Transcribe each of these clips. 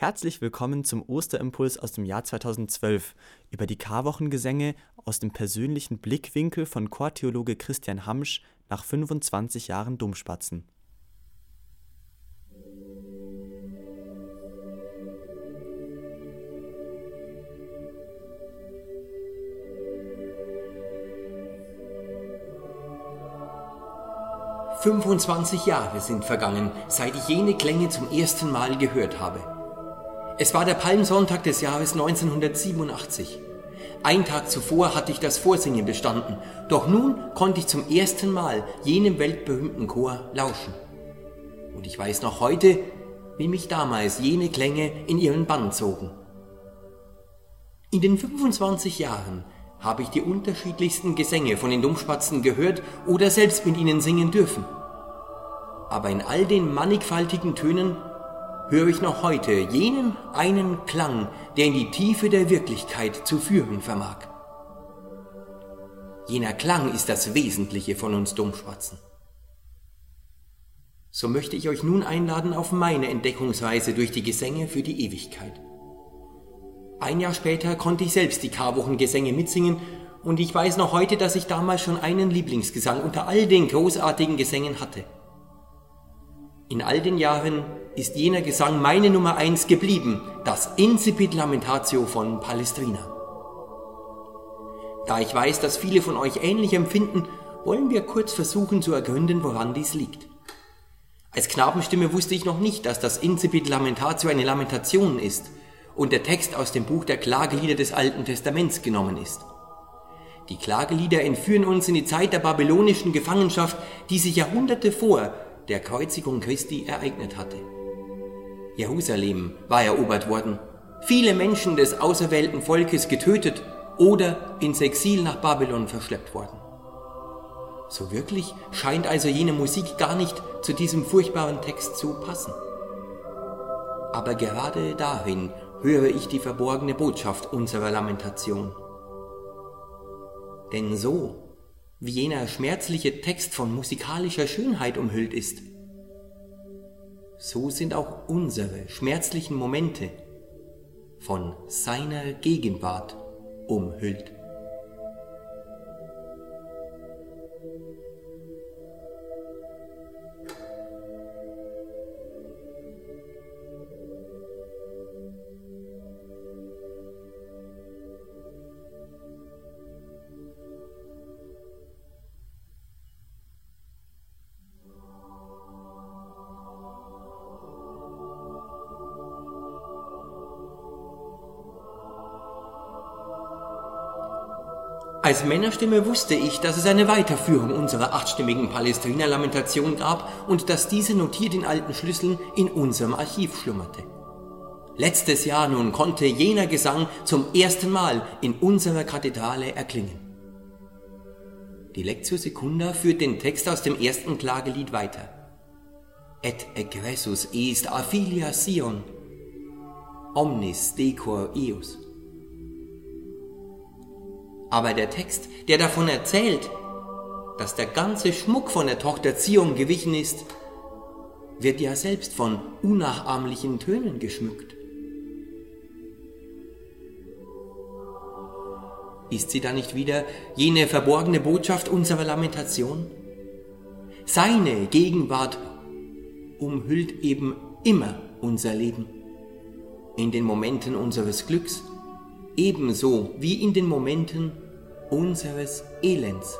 Herzlich willkommen zum Osterimpuls aus dem Jahr 2012 über die Karwochengesänge aus dem persönlichen Blickwinkel von Chortheologe Christian Hamsch nach 25 Jahren Domspatzen. Fünfundzwanzig Jahre sind vergangen, seit ich jene Klänge zum ersten Mal gehört habe. Es war der Palmsonntag des Jahres 1987. Ein Tag zuvor hatte ich das Vorsingen bestanden, doch nun konnte ich zum ersten Mal jenem weltberühmten Chor lauschen. Und ich weiß noch heute, wie mich damals jene Klänge in ihren Bann zogen. In den 25 Jahren habe ich die unterschiedlichsten Gesänge von den Dummspatzen gehört oder selbst mit ihnen singen dürfen. Aber in all den mannigfaltigen Tönen höre ich noch heute jenen einen Klang, der in die Tiefe der Wirklichkeit zu führen vermag. Jener Klang ist das Wesentliche von uns Dummschwatzen. So möchte ich euch nun einladen auf meine Entdeckungsreise durch die Gesänge für die Ewigkeit. Ein Jahr später konnte ich selbst die Karwochengesänge mitsingen und ich weiß noch heute, dass ich damals schon einen Lieblingsgesang unter all den großartigen Gesängen hatte. In all den Jahren ist jener Gesang meine Nummer eins geblieben, das Incipit Lamentatio von Palestrina. Da ich weiß, dass viele von euch ähnlich empfinden, wollen wir kurz versuchen zu ergründen, woran dies liegt. Als Knabenstimme wusste ich noch nicht, dass das Incipit Lamentatio eine Lamentation ist und der Text aus dem Buch der Klagelieder des Alten Testaments genommen ist. Die Klagelieder entführen uns in die Zeit der babylonischen Gefangenschaft, die sich Jahrhunderte vor der Kreuzigung Christi ereignet hatte. Jerusalem war erobert worden, viele Menschen des auserwählten Volkes getötet oder ins Exil nach Babylon verschleppt worden. So wirklich scheint also jene Musik gar nicht zu diesem furchtbaren Text zu passen. Aber gerade darin höre ich die verborgene Botschaft unserer Lamentation. Denn so wie jener schmerzliche Text von musikalischer Schönheit umhüllt ist, so sind auch unsere schmerzlichen Momente von seiner Gegenwart umhüllt. Als Männerstimme wusste ich, dass es eine Weiterführung unserer achtstimmigen Palästina-Lamentation gab und dass diese notiert in alten Schlüsseln in unserem Archiv schlummerte. Letztes Jahr nun konnte jener Gesang zum ersten Mal in unserer Kathedrale erklingen. Die Lectio Secunda führt den Text aus dem ersten Klagelied weiter. Et egressus est a filia Sion, omnis decor eus. Aber der Text, der davon erzählt, dass der ganze Schmuck von der Tochter Zion gewichen ist, wird ja selbst von unnachahmlichen Tönen geschmückt. Ist sie da nicht wieder jene verborgene Botschaft unserer Lamentation? Seine Gegenwart umhüllt eben immer unser Leben. In den Momenten unseres Glücks, ebenso wie in den Momenten unseres Elends.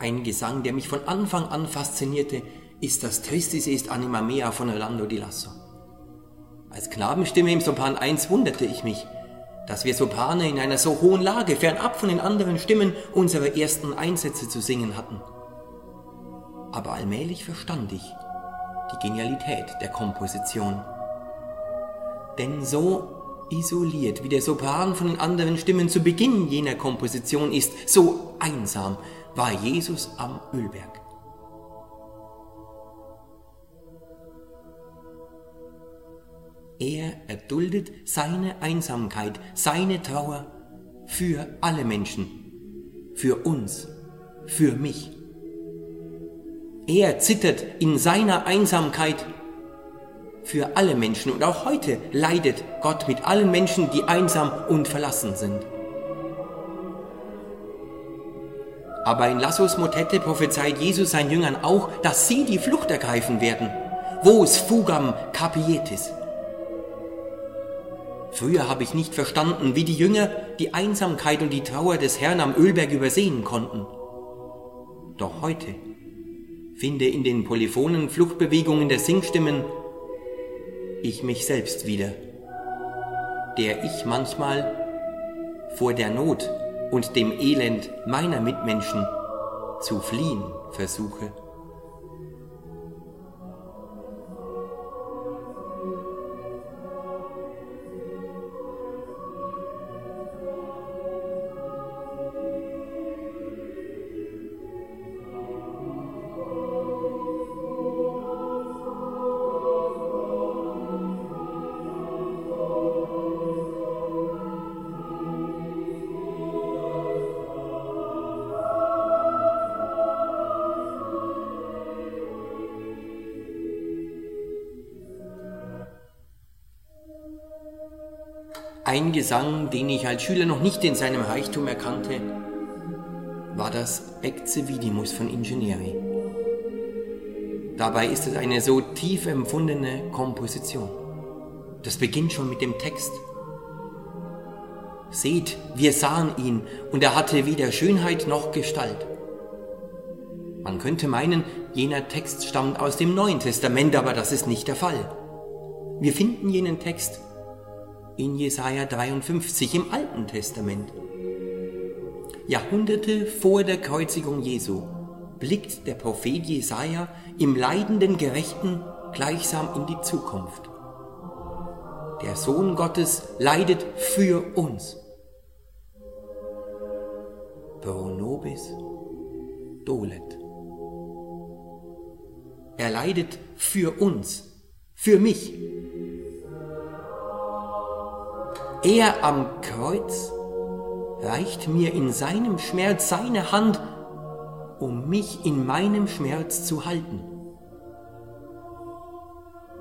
Ein Gesang, der mich von Anfang an faszinierte, ist das Tristis est anima mea von Orlando di Lasso. Als Knabenstimme im Sopran 1 wunderte ich mich, dass wir Soprane in einer so hohen Lage fernab von den anderen Stimmen unsere ersten Einsätze zu singen hatten. Aber allmählich verstand ich die Genialität der Komposition. Denn so isoliert, wie der Sopran von den anderen Stimmen zu Beginn jener Komposition ist, so einsam war Jesus am Ölberg. Er erduldet seine Einsamkeit, seine Trauer für alle Menschen, für uns, für mich. Er zittert in seiner Einsamkeit für alle Menschen und auch heute leidet Gott mit allen Menschen, die einsam und verlassen sind. Aber in Lassos Motette prophezeit Jesus seinen Jüngern auch, dass sie die Flucht ergreifen werden. Vos fugam capietis. Früher habe ich nicht verstanden, wie die Jünger die Einsamkeit und die Trauer des Herrn am Ölberg übersehen konnten. Doch heute finde in den polyphonen Fluchtbewegungen der Singstimmen ich mich selbst wieder, der ich manchmal vor der Not und dem Elend meiner Mitmenschen zu fliehen versuche. Ein Gesang, den ich als Schüler noch nicht in seinem Reichtum erkannte, war das Ecce Vidimus von Ingenieri. Dabei ist es eine so tief empfundene Komposition. Das beginnt schon mit dem Text. Seht, wir sahen ihn, und er hatte weder Schönheit noch Gestalt. Man könnte meinen, jener Text stammt aus dem Neuen Testament, aber das ist nicht der Fall. Wir finden jenen Text in Jesaja 53 im Alten Testament. Jahrhunderte vor der Kreuzigung Jesu blickt der Prophet Jesaja im leidenden Gerechten gleichsam in die Zukunft. Der Sohn Gottes leidet für uns. Pro nobis dolet. Er leidet für uns, für mich, Er am Kreuz reicht mir in seinem Schmerz seine Hand, um mich in meinem Schmerz zu halten.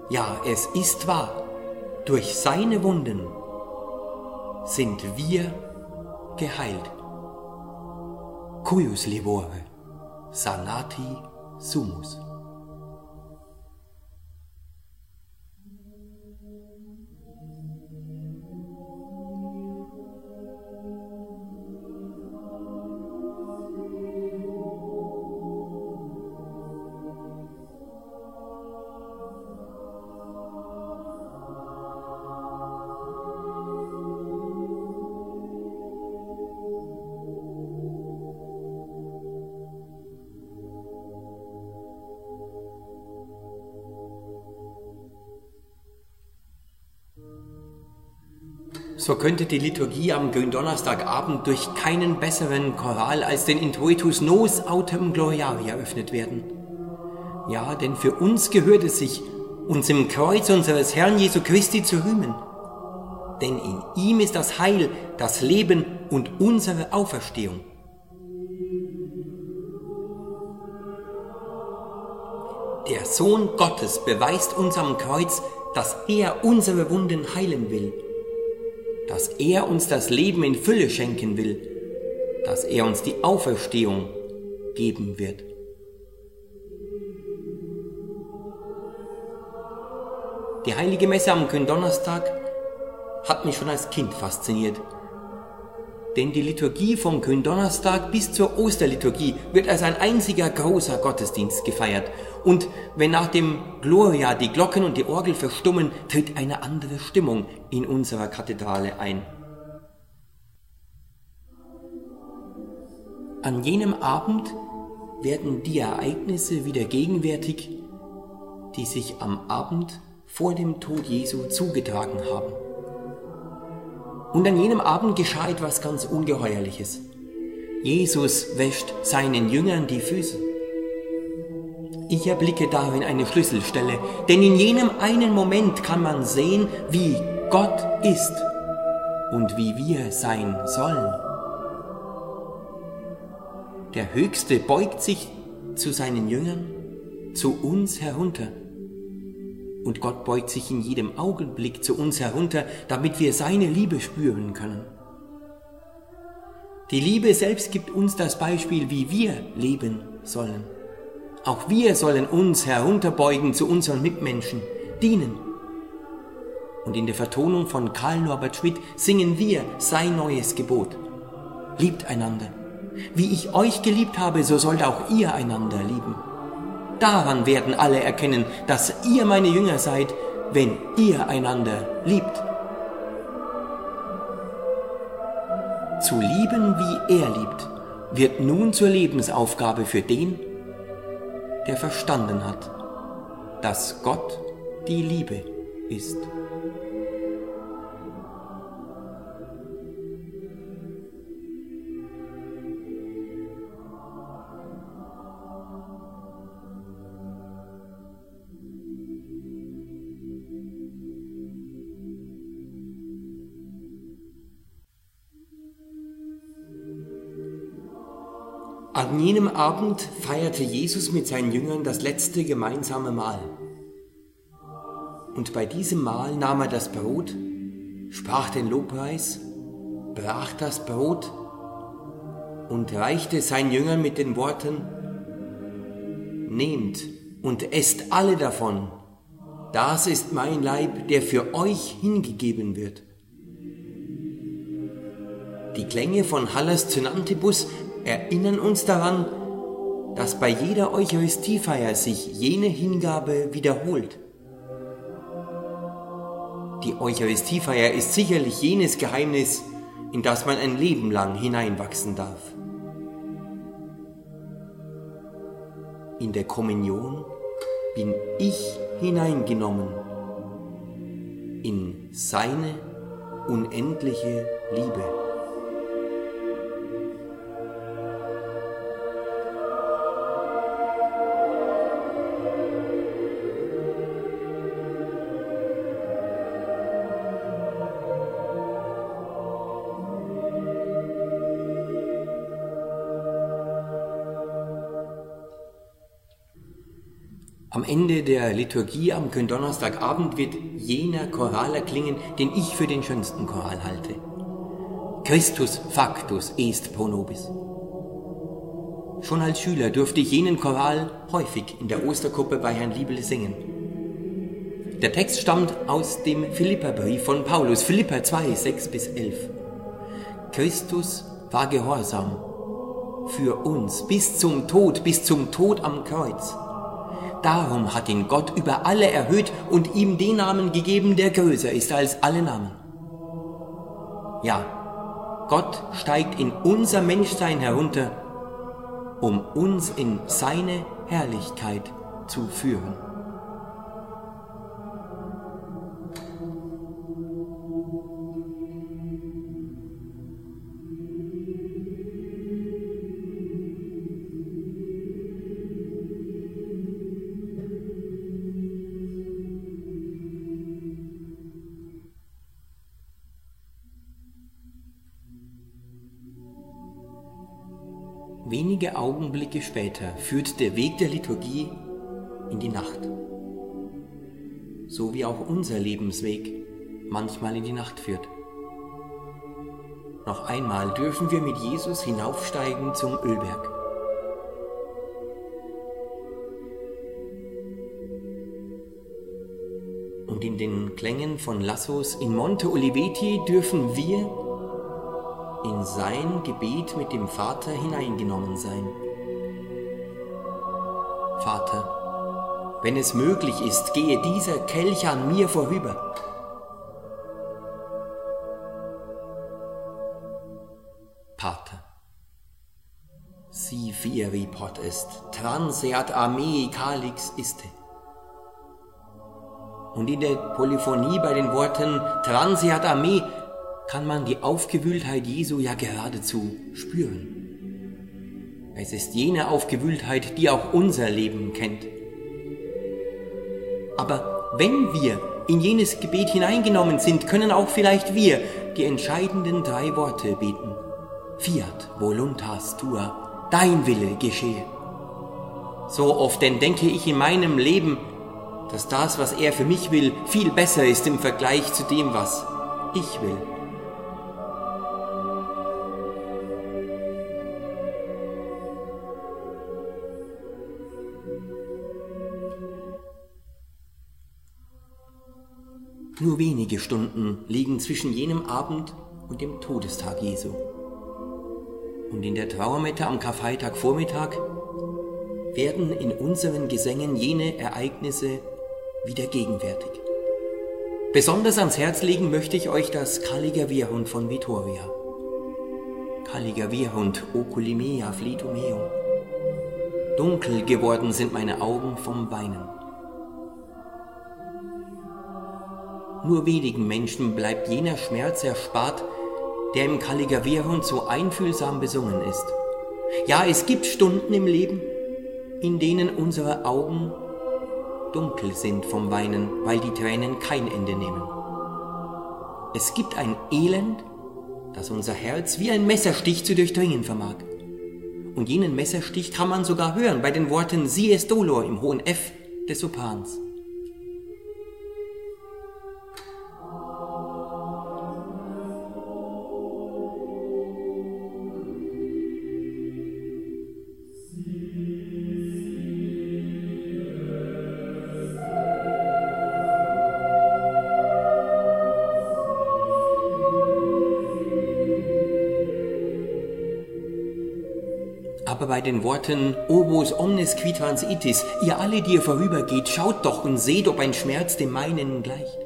Ja, es ist wahr, durch seine Wunden sind wir geheilt. Cuius libore, sanati sumus. So könnte die Liturgie am Gründonnerstagabend durch keinen besseren Choral als den Introitus Nos Autem Gloriae eröffnet werden. Ja, denn für uns gehört es sich, uns im Kreuz unseres Herrn Jesu Christi zu rühmen. Denn in ihm ist das Heil, das Leben und unsere Auferstehung. Der Sohn Gottes beweist uns am Kreuz, dass er unsere Wunden heilen will dass er uns das Leben in Fülle schenken will, dass er uns die Auferstehung geben wird. Die heilige Messe am Gründonnerstag hat mich schon als Kind fasziniert. Denn die Liturgie vom Gründonnerstag bis zur Osterliturgie wird als ein einziger großer Gottesdienst gefeiert. Und wenn nach dem Gloria die Glocken und die Orgel verstummen, tritt eine andere Stimmung in unserer Kathedrale ein. An jenem Abend werden die Ereignisse wieder gegenwärtig, die sich am Abend vor dem Tod Jesu zugetragen haben. Und an jenem Abend geschah etwas ganz Ungeheuerliches. Jesus wäscht seinen Jüngern die Füße. Ich erblicke darin eine Schlüsselstelle, denn in jenem einen Moment kann man sehen, wie Gott ist und wie wir sein sollen. Der Höchste beugt sich zu seinen Jüngern, zu uns herunter. Und Gott beugt sich in jedem Augenblick zu uns herunter, damit wir seine Liebe spüren können. Die Liebe selbst gibt uns das Beispiel, wie wir leben sollen. Auch wir sollen uns herunterbeugen zu unseren Mitmenschen, dienen. Und in der Vertonung von Karl Norbert Schmidt singen wir sein neues Gebot. Liebt einander. Wie ich euch geliebt habe, so sollt auch ihr einander lieben. Daran werden alle erkennen, dass ihr meine Jünger seid, wenn ihr einander liebt. Zu lieben, wie er liebt, wird nun zur Lebensaufgabe für den, der verstanden hat, dass Gott die Liebe ist. An jenem Abend feierte Jesus mit seinen Jüngern das letzte gemeinsame Mahl. Und bei diesem Mahl nahm er das Brot, sprach den Lobpreis, brach das Brot und reichte seinen Jüngern mit den Worten, Nehmt und esst alle davon, das ist mein Leib, der für euch hingegeben wird. Die Klänge von Hallas Zynantibus erinnern uns daran, dass bei jeder Eucharistiefeier sich jene Hingabe wiederholt. Die Eucharistiefeier ist sicherlich jenes Geheimnis, in das man ein Leben lang hineinwachsen darf. In der Kommunion bin ich hineingenommen in seine unendliche Liebe. Am Ende der Liturgie am Donnerstagabend wird jener Choral erklingen, den ich für den schönsten Choral halte. Christus factus est pro nobis. Schon als Schüler durfte ich jenen Choral häufig in der Osterkuppe bei Herrn Liebel singen. Der Text stammt aus dem Philipperbrief von Paulus, Philipper 2, 6 bis 11. Christus war gehorsam für uns bis zum Tod, bis zum Tod am Kreuz. Darum hat ihn Gott über alle erhöht und ihm den Namen gegeben, der größer ist als alle Namen. Ja, Gott steigt in unser Menschsein herunter, um uns in seine Herrlichkeit zu führen. Augenblicke später führt der Weg der Liturgie in die Nacht. So wie auch unser Lebensweg manchmal in die Nacht führt. Noch einmal dürfen wir mit Jesus hinaufsteigen zum Ölberg. Und in den Klängen von Lassos in Monte Oliveti dürfen wir in sein Gebet mit dem Vater hineingenommen sein. Vater, wenn es möglich ist, gehe dieser Kelch an mir vorüber. Pater, si fieri pot est, transeat a me calix iste. Und in der Polyphonie bei den Worten transeat a me kann man die Aufgewühltheit Jesu ja geradezu spüren. Es ist jene Aufgewühltheit, die auch unser Leben kennt. Aber wenn wir in jenes Gebet hineingenommen sind, können auch vielleicht wir die entscheidenden drei Worte beten. Fiat voluntas tua, dein Wille geschehe. So oft denn denke ich in meinem Leben, dass das, was er für mich will, viel besser ist im Vergleich zu dem, was ich will. Nur wenige Stunden liegen zwischen jenem Abend und dem Todestag Jesu. Und in der Trauermette am Karfreitagvormittag werden in unseren Gesängen jene Ereignisse wieder gegenwärtig. Besonders ans Herz legen möchte ich euch das Kalliger Wehrhund von Vittoria. Kalliger Wehrhund, oculimea flitum. Dunkel geworden sind meine Augen vom Weinen. Nur wenigen Menschen bleibt jener Schmerz erspart, der im Kalligaverhund so einfühlsam besungen ist. Ja, es gibt Stunden im Leben, in denen unsere Augen dunkel sind vom Weinen, weil die Tränen kein Ende nehmen. Es gibt ein Elend, das unser Herz wie ein Messerstich zu durchdringen vermag. Und jenen Messerstich kann man sogar hören bei den Worten Si es dolor im hohen F des Soprans. Den Worten Obos omnes quitans itis, ihr alle, die ihr vorübergeht, schaut doch und seht, ob ein Schmerz dem meinen gleicht.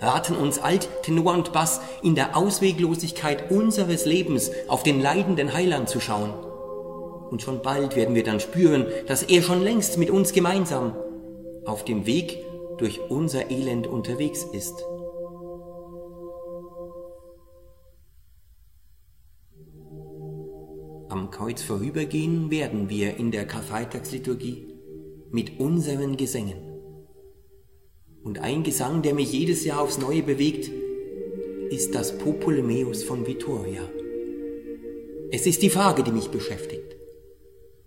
Raten uns Alt, Tenor und Bass in der Ausweglosigkeit unseres Lebens auf den leidenden Heiland zu schauen. Und schon bald werden wir dann spüren, dass er schon längst mit uns gemeinsam auf dem Weg durch unser Elend unterwegs ist. Am Kreuz vorübergehen werden wir in der Karfreitagsliturgie mit unseren Gesängen. Und ein Gesang, der mich jedes Jahr aufs Neue bewegt, ist das Populemeus von Vittoria. Es ist die Frage, die mich beschäftigt.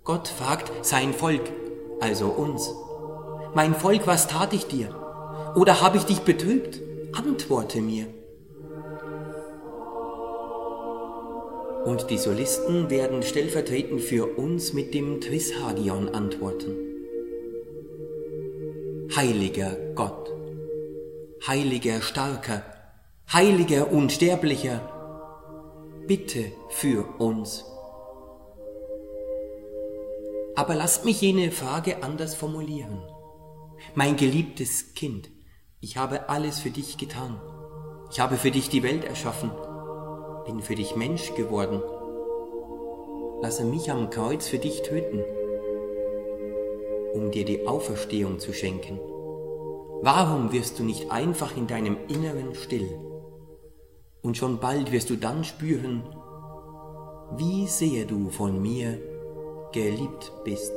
Gott fragt sein Volk, also uns. Mein Volk, was tat ich dir? Oder habe ich dich betrübt? Antworte mir. Und die Solisten werden stellvertretend für uns mit dem Trishagion antworten. Heiliger Gott, heiliger Starker, heiliger Unsterblicher, bitte für uns. Aber lasst mich jene Frage anders formulieren. Mein geliebtes Kind, ich habe alles für dich getan. Ich habe für dich die Welt erschaffen bin für dich Mensch geworden. Lasse mich am Kreuz für dich töten, um dir die Auferstehung zu schenken. Warum wirst du nicht einfach in deinem Inneren still? Und schon bald wirst du dann spüren, wie sehr du von mir geliebt bist.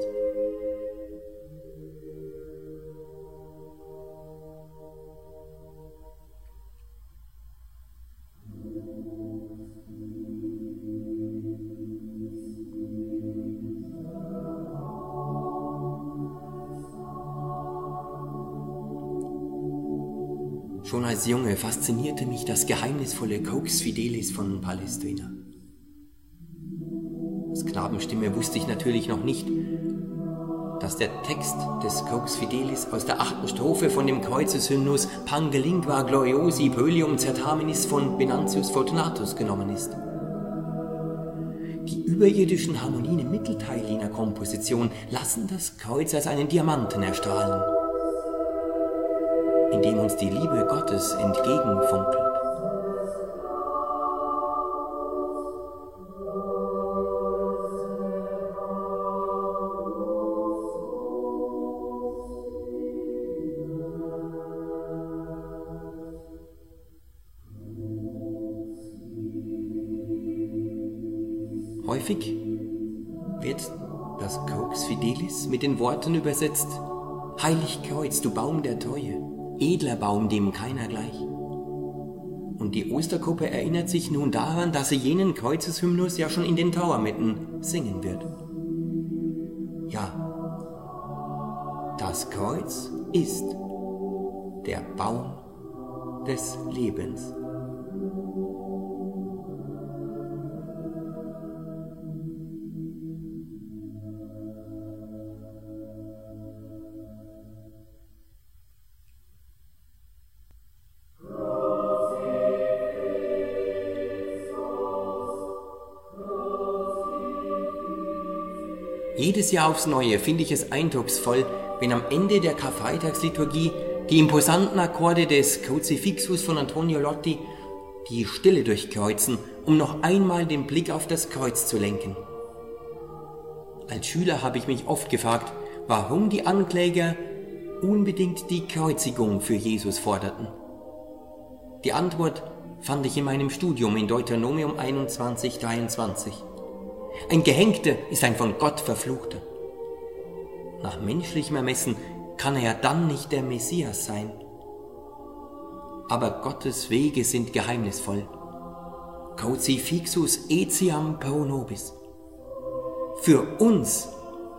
Schon als Junge faszinierte mich das geheimnisvolle Coax Fidelis von Palestrina. Als Knabenstimme wusste ich natürlich noch nicht, dass der Text des Coax Fidelis aus der achten Strophe von dem Kreuzeshymnus Pangelingua gloriosi Pölium Certaminis von Benantius Fortunatus genommen ist. Die überirdischen Harmonien im Mittelteil jener Komposition lassen das Kreuz als einen Diamanten erstrahlen in dem uns die Liebe Gottes entgegenfunkelt. Häufig wird das Cox Fidelis mit den Worten übersetzt, Heilig Kreuz, du Baum der Treue, edler Baum, dem keiner gleich. Und die Ostergruppe erinnert sich nun daran, dass sie jenen Kreuzeshymnus ja schon in den Trauermetten singen wird. Ja, das Kreuz ist der Baum des Lebens. Jedes Jahr aufs Neue finde ich es eindrucksvoll, wenn am Ende der Karfreitagsliturgie die imposanten Akkorde des Crucifixus von Antonio Lotti die Stille durchkreuzen, um noch einmal den Blick auf das Kreuz zu lenken. Als Schüler habe ich mich oft gefragt, warum die Ankläger unbedingt die Kreuzigung für Jesus forderten. Die Antwort fand ich in meinem Studium in Deuteronomium 21, 23. Ein Gehängter ist ein von Gott verfluchter. Nach menschlichem Ermessen kann er ja dann nicht der Messias sein. Aber Gottes Wege sind geheimnisvoll. Crucifixus etiam pro nobis. Für uns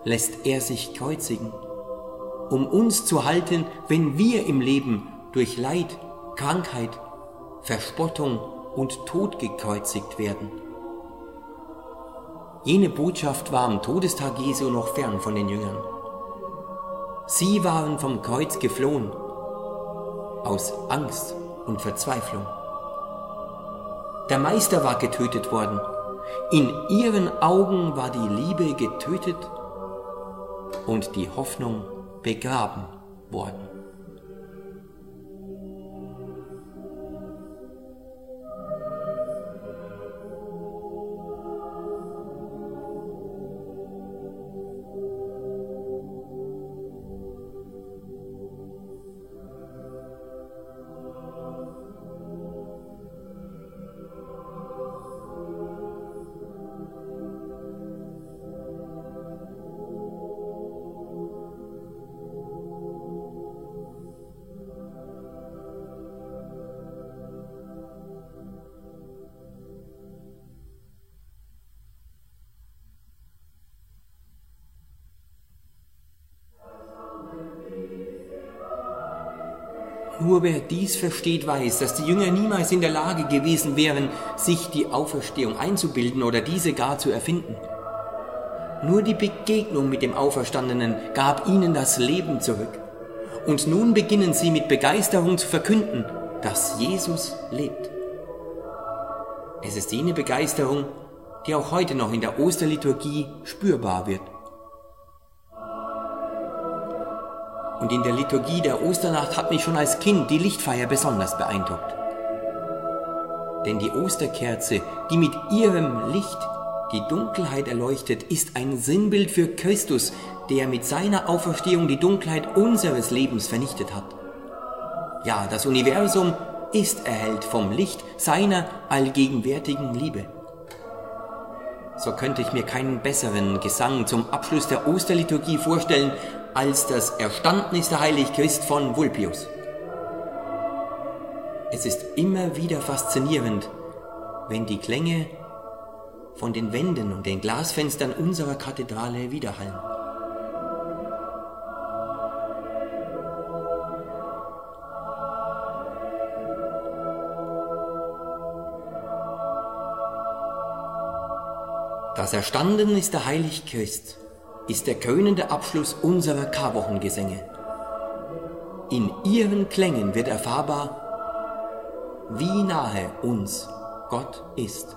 lässt er sich kreuzigen, um uns zu halten, wenn wir im Leben durch Leid, Krankheit, Verspottung und Tod gekreuzigt werden. Jene Botschaft war am Todestag Jesu noch fern von den Jüngern. Sie waren vom Kreuz geflohen, aus Angst und Verzweiflung. Der Meister war getötet worden. In ihren Augen war die Liebe getötet und die Hoffnung begraben worden. Nur wer dies versteht, weiß, dass die Jünger niemals in der Lage gewesen wären, sich die Auferstehung einzubilden oder diese gar zu erfinden. Nur die Begegnung mit dem Auferstandenen gab ihnen das Leben zurück. Und nun beginnen sie mit Begeisterung zu verkünden, dass Jesus lebt. Es ist jene Begeisterung, die auch heute noch in der Osterliturgie spürbar wird. Und in der Liturgie der Osternacht hat mich schon als Kind die Lichtfeier besonders beeindruckt. Denn die Osterkerze, die mit ihrem Licht die Dunkelheit erleuchtet, ist ein Sinnbild für Christus, der mit seiner Auferstehung die Dunkelheit unseres Lebens vernichtet hat. Ja, das Universum ist erhellt vom Licht seiner allgegenwärtigen Liebe. So könnte ich mir keinen besseren Gesang zum Abschluss der Osterliturgie vorstellen als das Erstandnis der Heiligchrist von Vulpius. Es ist immer wieder faszinierend, wenn die Klänge von den Wänden und den Glasfenstern unserer Kathedrale widerhallen. Das Erstanden ist der Heiligchrist ist der krönende Abschluss unserer Karwochengesänge. In ihren Klängen wird erfahrbar, wie nahe uns Gott ist.